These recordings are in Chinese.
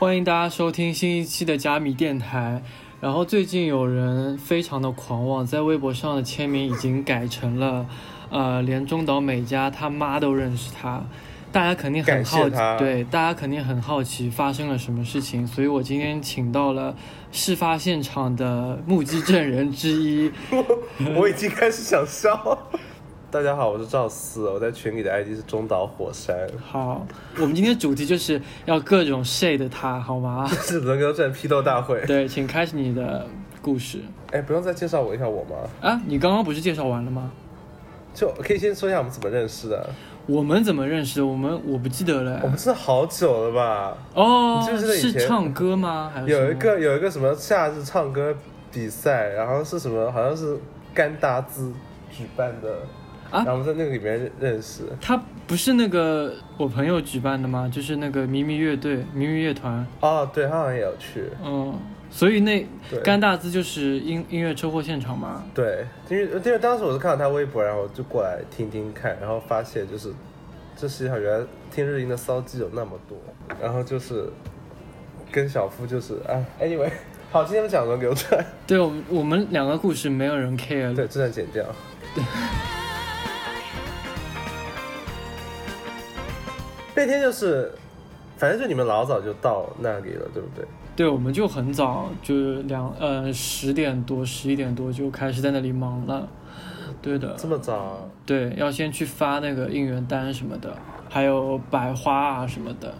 欢迎大家收听新一期的加密电台。然后最近有人非常的狂妄，在微博上的签名已经改成了，呃，连中岛美嘉他妈都认识他。大家肯定很好奇，对，大家肯定很好奇发生了什么事情。所以我今天请到了事发现场的目击证人之一。我已经开始想笑。大家好，我是赵四，我在群里的 ID 是中岛火山。好，我们今天主题就是要各种 shade 他，好吗？是能够战批斗大会。对，请开始你的故事。哎，不用再介绍我一下我吗？啊，你刚刚不是介绍完了吗？就可以先说一下我们怎么认识的。我们怎么认识？我们我不记得了。我们是好久了吧？哦，就是是唱歌吗？还是有一个有一个什么夏日唱歌比赛，然后是什么？好像是甘达兹举办的。啊，然后在那个里面认识他，不是那个我朋友举办的吗？就是那个咪咪乐队、咪咪乐团。哦，对，他好像也有去。嗯，所以那甘大兹就是音音乐车祸现场吗？对，因为因为当时我是看到他微博，然后就过来听听看，然后发现就是这世界上原来听日音的骚鸡有那么多，然后就是跟小夫就是啊，anyway，好，今天的讲轮流转。对我们我们两个故事没有人 care，对，这段剪掉。对。那天就是，反正就你们老早就到那里了，对不对？对，我们就很早，就两呃十点多、十一点多就开始在那里忙了。对的，这么早？对，要先去发那个应援单什么的，还有百花啊什么的。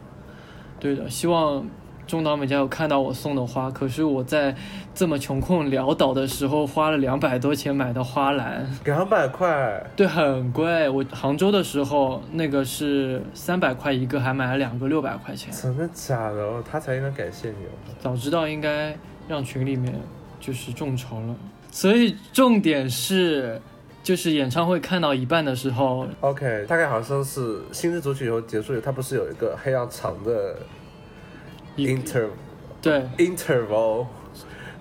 对的，希望。中岛美嘉有看到我送的花，可是我在这么穷困潦倒的时候花了两百多钱买的花篮，两百块，对，很贵。我杭州的时候那个是三百块一个，还买了两个六百块钱。真的假的？他才应该感谢你哦。早知道应该让群里面就是众筹了。所以重点是，就是演唱会看到一半的时候，OK，大概好像是新日组曲以后结束以后，他不是有一个黑要长的。interval，对，interval，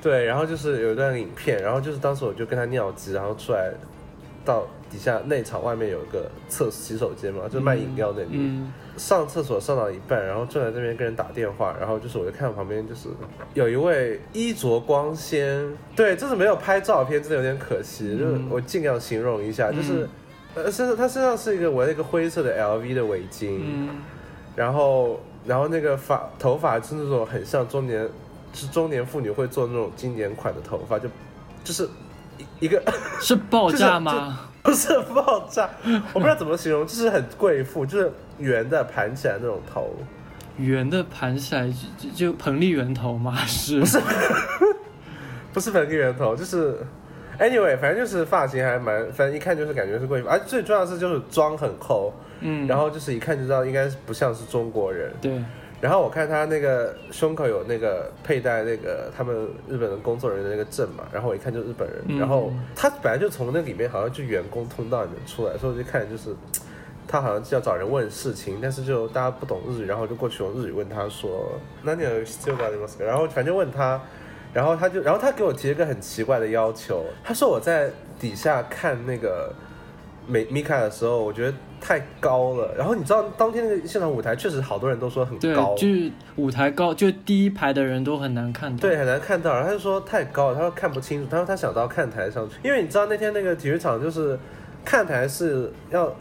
对，然后就是有一段影片，然后就是当时我就跟他尿急，然后出来到底下内场外面有一个厕洗手间嘛，就卖饮料那里，上厕所上到一半，然后正在这边跟人打电话，然后就是我就看到旁边就是有一位衣着光鲜，对，就是没有拍照片，真的有点可惜，就是我尽量形容一下，就是呃身上他身上是一个围了一个灰色的 LV 的围巾，然后。然后那个发头发是那种很像中年，是中年妇女会做那种经典款的头发，就就是一一个 是爆炸吗？不是爆炸，我不知道怎么形容，就是很贵妇，就是圆的盘起来那种头，圆的盘起来就就彭丽圆头吗？是不是？不是彭丽圆头，就是 anyway，反正就是发型还蛮，反正一看就是感觉是贵妇，而最重要的是就是妆很厚。嗯，然后就是一看就知道应该不像是中国人。对，然后我看他那个胸口有那个佩戴那个他们日本的工作人员的那个证嘛，然后我一看就是日本人。然后他本来就从那里面好像就员工通道里面出来，所以我就看就是他好像是要找人问事情，但是就大家不懂日语，然后就过去用日语问他说，那你有需要什么？然后反正问他，然后他就然后他给我提了一个很奇怪的要求，他说我在底下看那个美米卡的时候，我觉得。太高了，然后你知道当天那个现场舞台确实好多人都说很高，就是舞台高，就第一排的人都很难看到，对，很难看到。然后他就说太高了，他说看不清楚，他说他想到看台上去，因为你知道那天那个体育场就是看台是要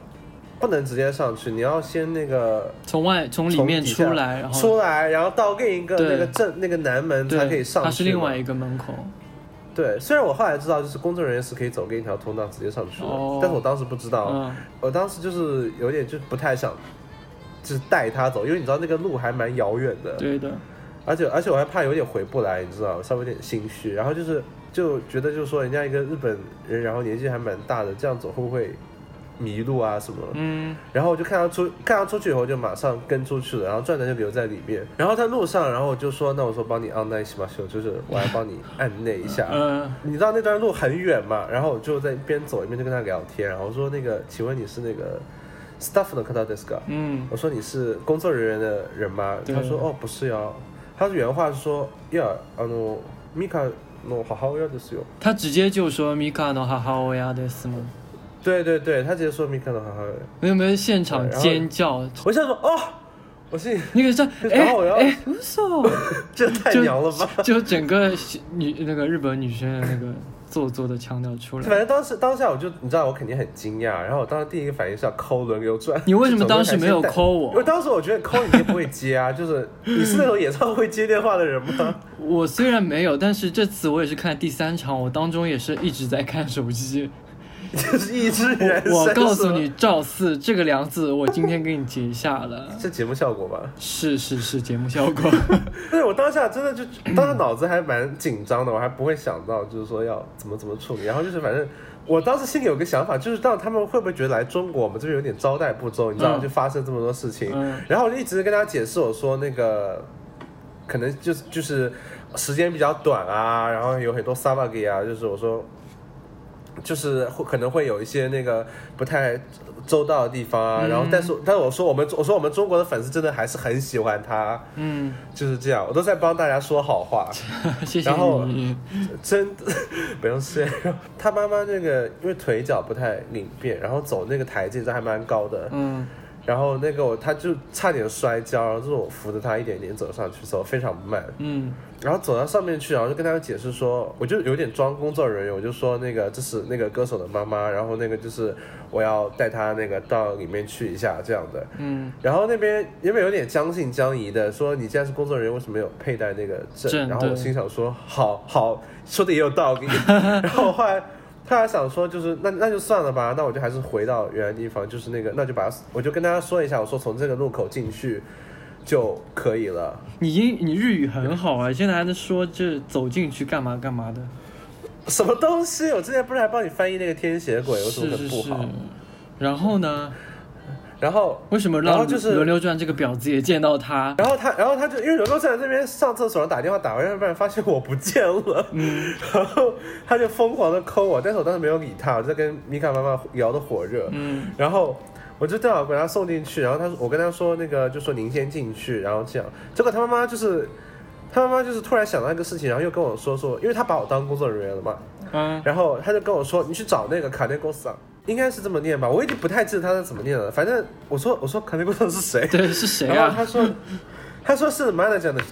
不能直接上去，你要先那个从外从里面出来，然后出来，然后到另一个那个正那个南门才可以上去，它是另外一个门口。对，虽然我后来知道，就是工作人员是可以走另一条通道直接上去的，但是我当时不知道，我当时就是有点就不太想，就是带他走，因为你知道那个路还蛮遥远的，对的，而且而且我还怕有点回不来，你知道，稍微有点心虚，然后就是就觉得就是说人家一个日本人，然后年纪还蛮大的，这样走会不会？迷路啊什么，嗯，然后我就看他出，看他出去以后就马上跟出去了，然后转单就留在里面。然后在路上，然后我就说，那我说帮你按那什么修，就是我来帮你按那一下。嗯，你知道那段路很远嘛，然后我就在一边走一边就跟他聊天，然后我说那个，请问你是那个 staff 的 kata desu ka？嗯，我说你是工作人员的人吗？他说哦不是哟，他原话是说呀，あのミカの母親ですよ。他直接就说ミカの母親です吗？ 对对对，他直接说没看到，好好。没有没有现场尖叫，我想说哦，我信，那个是然后我要哎，不是哦，这太娘了吧！就整个女那个日本女生的那个做作的腔调出来。反正当时当下我就你知道我肯定很惊讶，然后我当时第一个反应是要抠轮流转。你为什么当时没有 抠我？因为当时我觉得抠你也不会接啊，就是你是那种演唱会接电话的人吗？我虽然没有，但是这次我也是看第三场，我当中也是一直在看手机。就是一只人。我告诉你，赵四这个梁子，我今天给你结下了。是节目效果吧？是是是节目效果。对，我当下真的就当时脑子还蛮紧张的，我还不会想到就是说要怎么怎么处理。然后就是反正我当时心里有个想法，就是到他们会不会觉得来中国我们这边有点招待不周，你知道就发生这么多事情。然后我就一直跟他解释，我说那个可能就是就是时间比较短啊，然后有很多 s a v a g 啊，就是我说。就是会可能会有一些那个不太周到的地方啊，然后但是但是我说我们我说我们中国的粉丝真的还是很喜欢他，嗯，就是这样，我都在帮大家说好话，谢谢你。真 不用谢。他妈妈那个因为腿脚不太灵便，然后走那个台阶都还蛮高的，嗯，然后那个我他就差点摔跤，然后就是我扶着他一点点走上去，走非常慢，嗯。然后走到上面去，然后就跟他解释说，我就有点装工作人员，我就说那个这是那个歌手的妈妈，然后那个就是我要带他那个到里面去一下这样的。嗯。然后那边因为有点将信将疑的说，你既然是工作人员，为什么有佩戴那个证？然后我心想说，好好说的也有道理。然后后来他还想说，就是那那就算了吧，那我就还是回到原来地方，就是那个那就把我就跟大家说一下，我说从这个路口进去。就可以了。你英你日语很好啊，现在还能说这走进去干嘛干嘛的？什么东西？我之前不是还帮你翻译那个天蝎鬼？有什么很不好？然后呢？然后为什么让就是轮流转这个婊子也见到他？然后他，然后他就因为轮流转这边上厕所打电话打完，要不然发现我不见了。嗯。然后他就疯狂的抠我，但是我当时没有理他，我在跟米卡妈妈聊的火热。嗯。然后。我就正好把他送进去，然后他说我跟他说那个就说您先进去，然后这样，结果他妈妈就是他妈妈就是突然想到一个事情，然后又跟我说说，因为他把我当工作人员了嘛，嗯，然后他就跟我说你去找那个卡内古桑，应该是这么念吧，我已经不太记得他是怎么念了，反正我说我说卡内古桑是谁？对，是谁啊？然后他说他说是 manager 的人，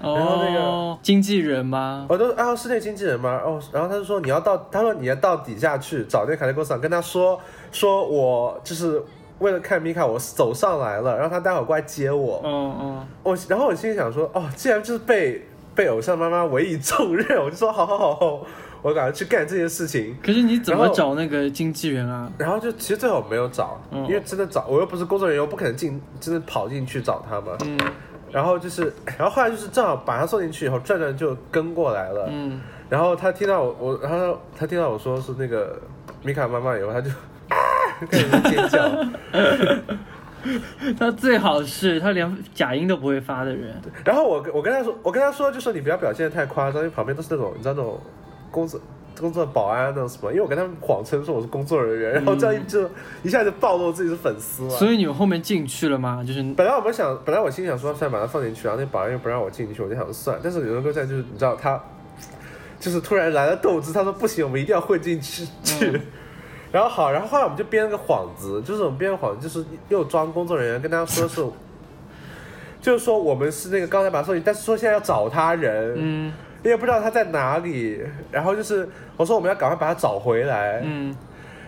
然后那个经纪人吗？我都啊是那经纪人吗？哦，然后他就说你要到，他说你要到底下去找那个卡内古桑，跟他说说我就是。为了看米卡，我走上来了，然后他待会过来接我。嗯嗯。我然后我心里想说，哦，既然就是被被偶像妈妈委以重任，我就说好好好，我赶快去干这件事情。可是你怎么找那个经纪人啊？然后就其实最后没有找，因为真的找我又不是工作人员，我不可能进，真的跑进去找他嘛。嗯。然后就是，然后后来就是正好把他送进去以后，转转就跟过来了。嗯。然后他听到我，我然后他听到我说是那个米卡妈妈以后，他就。开始尖叫，他最好是他连假音都不会发的人。然后我我跟他说，我跟他说，就说你不要表现的太夸张，因为旁边都是那种你知道那种工作工作保安那种什么，因为我跟他们谎称说我是工作人员，然后这样就一下就暴露自己是粉丝了。所以你们后面进去了吗？就是本来我们想，本来我心想说算把他放进去，然后那保安又不让我进去，我就想算。但是有人哥在就是你知道他就是突然来了斗志，他说不行，我们一定要混进去去。然后好，然后后来我们就编了个幌子，就是我们编个幌子，就是又装工作人员跟大家说是，就是说我们是那个刚才把他送进，但是说现在要找他人，嗯，因为不知道他在哪里。然后就是我说我们要赶快把他找回来，嗯，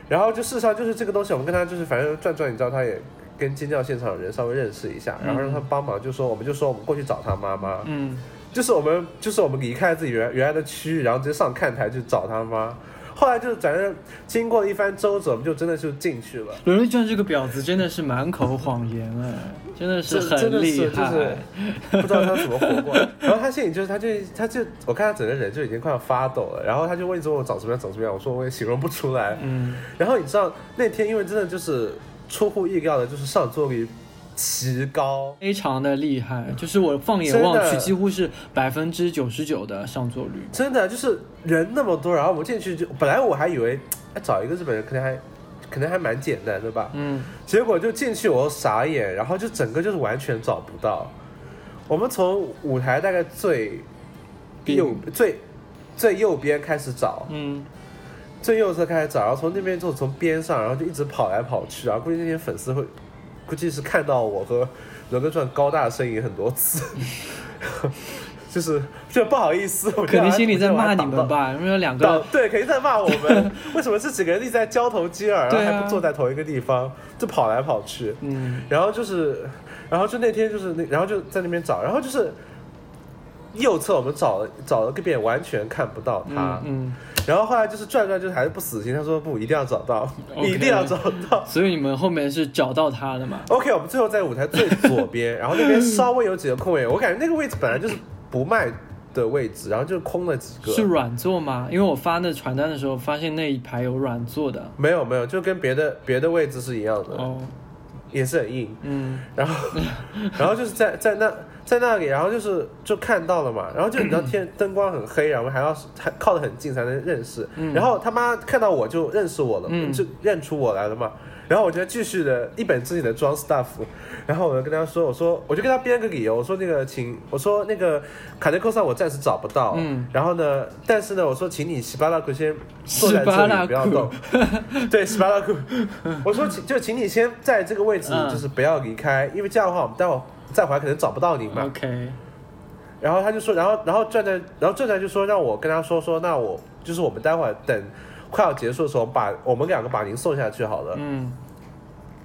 然后就事实上就是这个东西，我们跟他就是反正转转，你知道他也跟尖叫现场的人稍微认识一下，然后让他帮忙，就说我们就说我们过去找他妈妈，嗯，就是我们就是我们离开自己原原来的区域，然后直接上看台去找他妈。后来就是反正经过了一番周折，我们就真的就进去了。罗瑞娟这个婊子真的是满口谎言哎，真的是很厉害，就是不知道他怎么活过来。然后他心里就是，他就他就我看他整个人就已经快要发抖了。然后他就问说：“我长什么样？长什么样？”我说：“我也形容不出来。”嗯。然后你知道那天因为真的就是出乎意料的，就是上座率。奇高，非常的厉害，就是我放眼望去，几乎是百分之九十九的上座率。真的就是人那么多，然后我们进去就本来我还以为找一个日本人可能还可能还蛮简单的吧，嗯，结果就进去我傻眼，然后就整个就是完全找不到。我们从舞台大概最右最最右边开始找，嗯，最右侧开始找，然后从那边就从边上，然后就一直跑来跑去，然后估计那些粉丝会。估计是看到我和伦哥传高大的身影很多次，就是就不好意思，我肯定心里在骂你们吧？因为有两个对，肯定在骂我们，为什么这几个人一直在交头接耳，然后还不坐在同一个地方，就跑来跑去，嗯，然后就是，然后就那天就是那，然后就在那边找，然后就是右侧我们找了找了个遍，完全看不到他，嗯。然后后来就是转转，就还是不死心。他说不，一定要找到，一定要找到。所以你们后面是找到他的嘛？OK，我们最后在舞台最左边，然后那边稍微有几个空位。我感觉那个位置本来就是不卖的位置，然后就空了几个。是软座吗？因为我发那传单的时候，发现那一排有软座的。没有没有，就跟别的别的位置是一样的。哦。也是很硬。嗯。然后，然后就是在在那。在那里，然后就是就看到了嘛，然后就你知道天 灯光很黑，然后还要还靠得很近才能认识，然后他妈看到我就认识我了，就认出我来了嘛，然后我就继续的一本正经的装 staff，然后我就跟他说，我说我就跟他编个理由，我说那个请我说那个卡内克萨我暂时找不到，然后呢，但是呢，我说请你西巴拉库先坐在这里不要动，对西巴拉库，我说请就请你先在这个位置就是不要离开，因为这样的话我们待会。再回来可能找不到您嘛。OK。然后他就说，然后然后转转，然后转转就说让我跟他说说，那我就是我们待会儿等快要结束的时候，把我们两个把您送下去好了。嗯。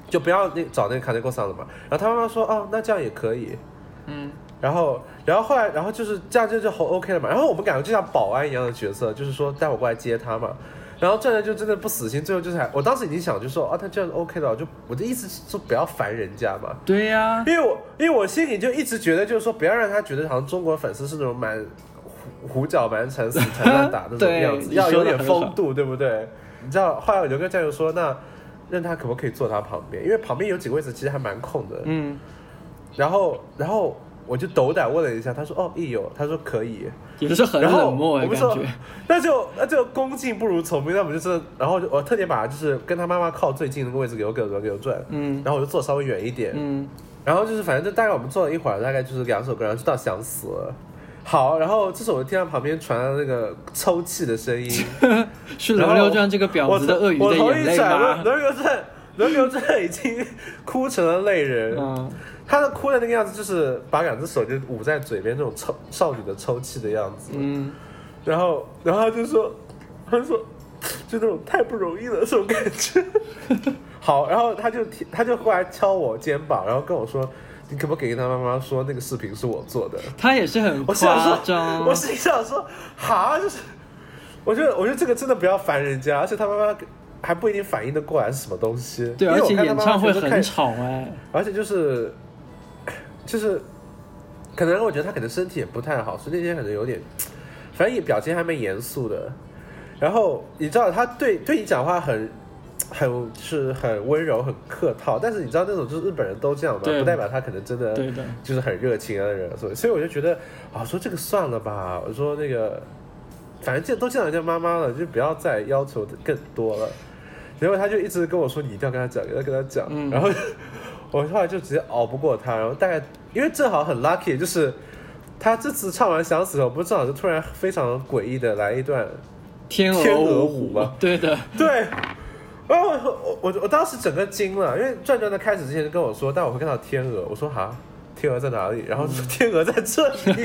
就不要那找那个卡内戈桑了嘛。然后他妈妈说，哦，那这样也可以。嗯。然后然后后来然后就是这样就就好 OK 了嘛。然后我们两个就像保安一样的角色，就是说待会过来接他嘛。然后转转就真的不死心，最后就是还，我当时已经想就说啊，他这样 OK 的，就我的意思是说不要烦人家嘛。对呀，因为我因为我心里就一直觉得就是说不要让他觉得好像中国粉丝是那种蛮胡胡搅蛮缠、死缠烂打那种 样子，要有点风度，对不对？你知道后来我就跟战友说，那让他可不可以坐他旁边？因为旁边有几个位置其实还蛮空的。嗯。然后然后我就斗胆问了一下，他说哦，亦有，他说可以。也是很冷漠哎，感觉。那就那就恭敬不如从命，那我们就是，然后我特地把就是跟他妈妈靠最近那个位置给我给我给我转，嗯，然后我就坐稍微远一点，嗯，然后就是反正就大概我们坐了一会儿，大概就是两首歌，然后就到想死了。好，然后这时候我听到旁边传来那个抽泣的声音，是轮流传这个婊子的鳄鱼的眼泪吗？轮流转，轮流转已经哭成了泪人。嗯。他的哭的那个样子，就是把两只手就捂在嘴边，那种抽少女的抽泣的样子。嗯，然后，然后他就说，他说，就那种太不容易了，这种感觉。好，然后他就他就过来敲我肩膀，然后跟我说，你可不可以跟他妈妈说，那个视频是我做的？他也是很夸张。我心想说，好，就是，我觉得，我觉得这个真的不要烦人家，而且他妈妈还不一定反应得过来是什么东西。对，而且演唱会很吵哎，而且就是。就是，可能我觉得他可能身体也不太好，所以那天可能有点，反正表情还蛮严肃的。然后你知道他对对你讲话很很是很温柔很客套，但是你知道那种就是日本人都这样嘛，不代表他可能真的就是很热情啊的人。所以所以我就觉得啊，说这个算了吧。我说那个反正见都见到人家妈妈了，就不要再要求更多了。然后他就一直跟我说，你一定要跟他讲，要跟他讲。然后。我后来就直接熬不过他，然后大概因为正好很 lucky，就是他这次唱完想死了，不是正好就突然非常诡异的来一段天鹅舞吗？对的，对。然后我我我当时整个惊了，因为转转在开始之前就跟我说，但我会看到天鹅，我说哈，天鹅在哪里？然后天鹅在这里，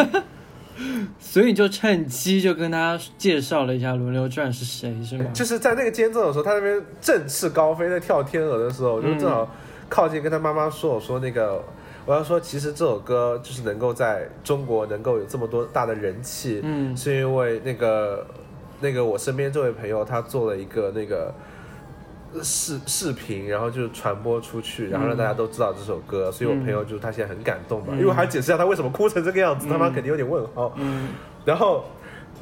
所以你就趁机就跟他介绍了一下轮流转是谁，是吗？就是在那个间奏的时候，他那边振翅高飞在跳天鹅的时候，我就正好。靠近跟他妈妈说：“我说那个，我要说，其实这首歌就是能够在中国能够有这么多大的人气，嗯，是因为那个那个我身边这位朋友他做了一个那个视视频，然后就传播出去，然后让大家都知道这首歌，所以我朋友就是他现在很感动嘛，因为我还解释一下他为什么哭成这个样子，他妈肯定有点问号，嗯，然后。”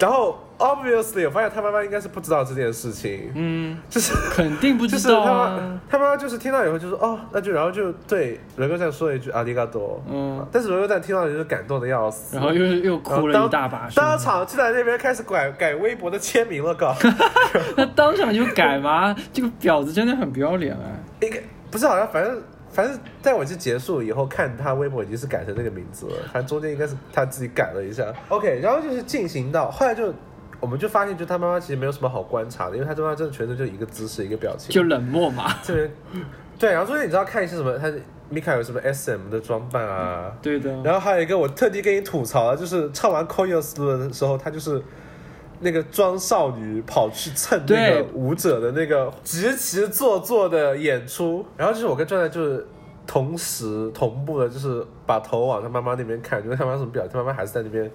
然后，obviously，我发现他妈妈应该是不知道这件事情，嗯，就是肯定不知道啊。他妈妈就是听到以后就说，哦，那就然后就对罗哥赞说了一句阿迪嘎多，嗯，但是罗哥赞听到就是感动的要死，然后又又哭了一大把，当场就在那边开始改改微博的签名了，搞，那当场就改吗？这个婊子真的很不要脸啊！应该不是好像反正。反正在我这结束以后，看他微博已经是改成那个名字了。反正中间应该是他自己改了一下。OK，然后就是进行到后来就，我们就发现，就他妈妈其实没有什么好观察的，因为他妈真的全程就一个姿势一个表情，就冷漠嘛。这边对，然后中间你知道看一些什么？他米卡有什么 S M 的装扮啊？对的。然后还有一个我特地跟你吐槽，就是唱完 Koyos 的时候，他就是那个装少女跑去蹭那个舞者的那个极其做作的演出。然后就是我跟壮壮就是同时同步的，就是把头往他妈妈那边看，觉得他妈什么表情，他妈妈还是在那边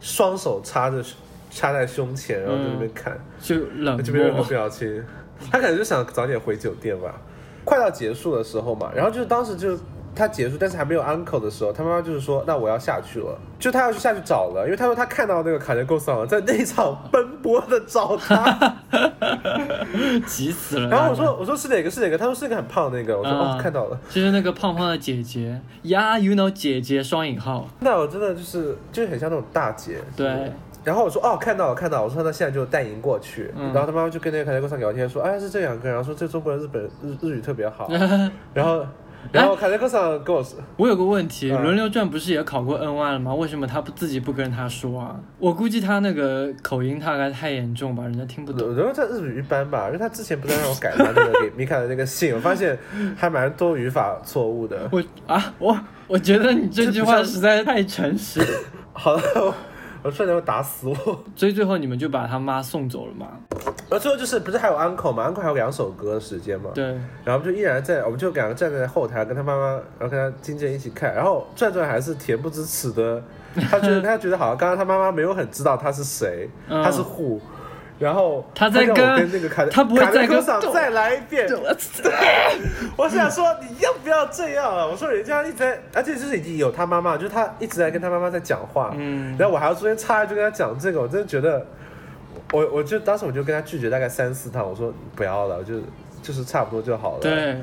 双手插着插在胸前，然后在那边看，就冷就没有任何表情。他可能就想早点回酒店吧。快到结束的时候嘛，然后就是当时就他结束，但是还没有 uncle 的时候，他妈妈就是说，那我要下去了，就他要去下去找了，因为他说他看到那个卡杰够桑在那场奔波的找他，急死了。然后我说我说是哪个是哪个？他说是那个很胖的那个。我说哦看到了，就是那个胖胖的姐姐呀，you know 姐姐双引号。那我真的就是就是很像那种大姐。对。然后我说哦，看到了看到了，我说那现在就带您过去。然后他妈妈就跟那个卡杰克桑聊天说，哎是这两个，然后说这中国人日本日日语特别好。然后然后卡内克桑跟我说，我有个问题，轮流转不是也考过 N Y 了吗？为什么他不自己不跟他说啊？我估计他那个口音大概太严重吧，人家听不懂。我觉得他日语一般吧，因为他之前不是让我改他那个给 米卡的那个信，我发现还蛮多语法错误的。我啊我我觉得你这句话实在是太诚实。好了。我差点要打死我，所以最后你们就把他妈送走了嘛？而最后就是不是还有 uncle 吗？uncle 还有两首歌的时间嘛？对。然后就依然在，我们就两个站在后台跟他妈妈，然后跟他经纪人一起看，然后转转还是恬不知耻的，他觉得 他觉得好像刚刚他妈妈没有很知道他是谁，他是 who。然后他在跟那个卡他不会再跟再来一遍。我想说你要不要这样啊？我说人家一直在，而且就是已经有他妈妈，就是他一直在跟他妈妈在讲话。嗯。然后我还要中间插一句跟他讲这个，我真的觉得，我我就当时我就跟他拒绝大概三四趟，我说不要了，就就是差不多就好了。对。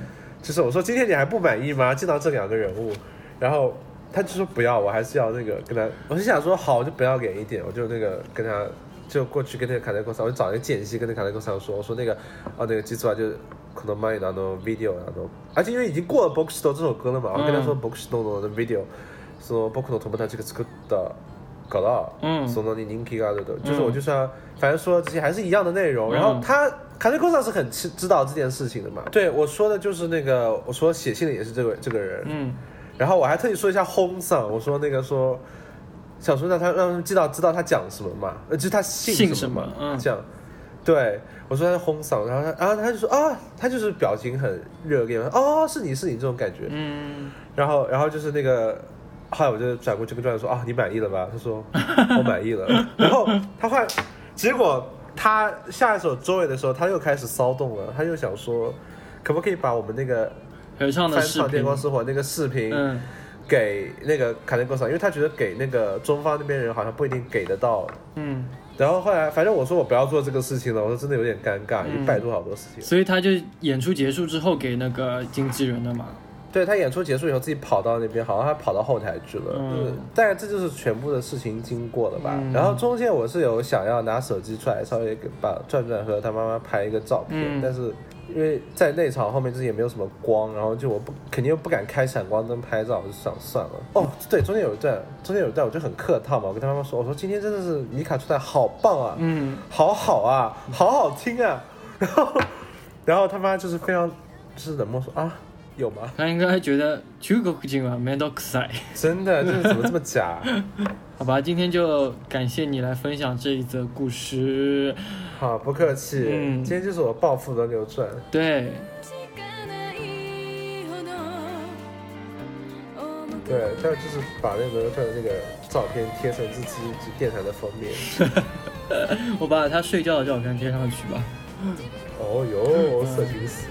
就是我说今天你还不满意吗？见到这两个人物，然后他就说不要，我还是要那个跟他，我是想说好，就不要给一点，我就那个跟他。就过去跟那个卡内公司，我就找一个间隙跟那个卡内公司说，我说那个，哦那个记住啊，就是可能买那种 video 那种，而且因为已经过了 Boxstore 这首歌了嘛，我跟他说 Boxstore 的 video，说僕の友達が作ったから、そのに人気がある的，就是我就是要，反正说这些还是一样的内容，然后他卡内公司是很知知道这件事情的嘛，对我说的就是那个，我说写信的也是这个这个人，嗯，然后我还特意说一下轰上，我说那个说。 想说让他让他们知道知道他讲什么嘛，呃，就是他姓什么，嗯，这样，对我说他是轰嗓，然后他，然后他就说啊，他就是表情很热烈，哦，是你是你这种感觉，嗯，然后然后就是那个，后来我就转过去跟转转说啊，你满意了吧？他说 我满意了，然后他换，结果他下一首周围的时候，他又开始骚动了，他又想说，可不可以把我们那个翻唱《电光石火》那个视频，嗯。给那个卡内哥桑，因为他觉得给那个中方那边人好像不一定给得到。嗯，然后后来反正我说我不要做这个事情了，我说真的有点尴尬，一百多好多事情。所以他就演出结束之后给那个经纪人的嘛。对他演出结束以后自己跑到那边，好像他跑到后台去了。嗯，但是这就是全部的事情经过了吧？然后中间我是有想要拿手机出来稍微把转转和他妈妈拍一个照片，但是。因为在内场后面就是也没有什么光，然后就我不肯定又不敢开闪光灯拍照，我就想算了。哦，对，中间有一段，中间有一段我就很客套嘛，我跟他妈妈说，我说今天真的是米卡出来好棒啊，嗯，好好啊，好好听啊。然后，然后他妈就是非常就是冷漠说啊，有吗？他应该觉得中国人啊，没多可爱。真的，这怎么这么假？好吧，今天就感谢你来分享这一则故事。好，不客气。嗯，今天就是我暴富的流转。对。对，但就是把那个转的那个照片贴成自己电台的封面。我把他睡觉的照片贴上去吧。哦哟，色情死。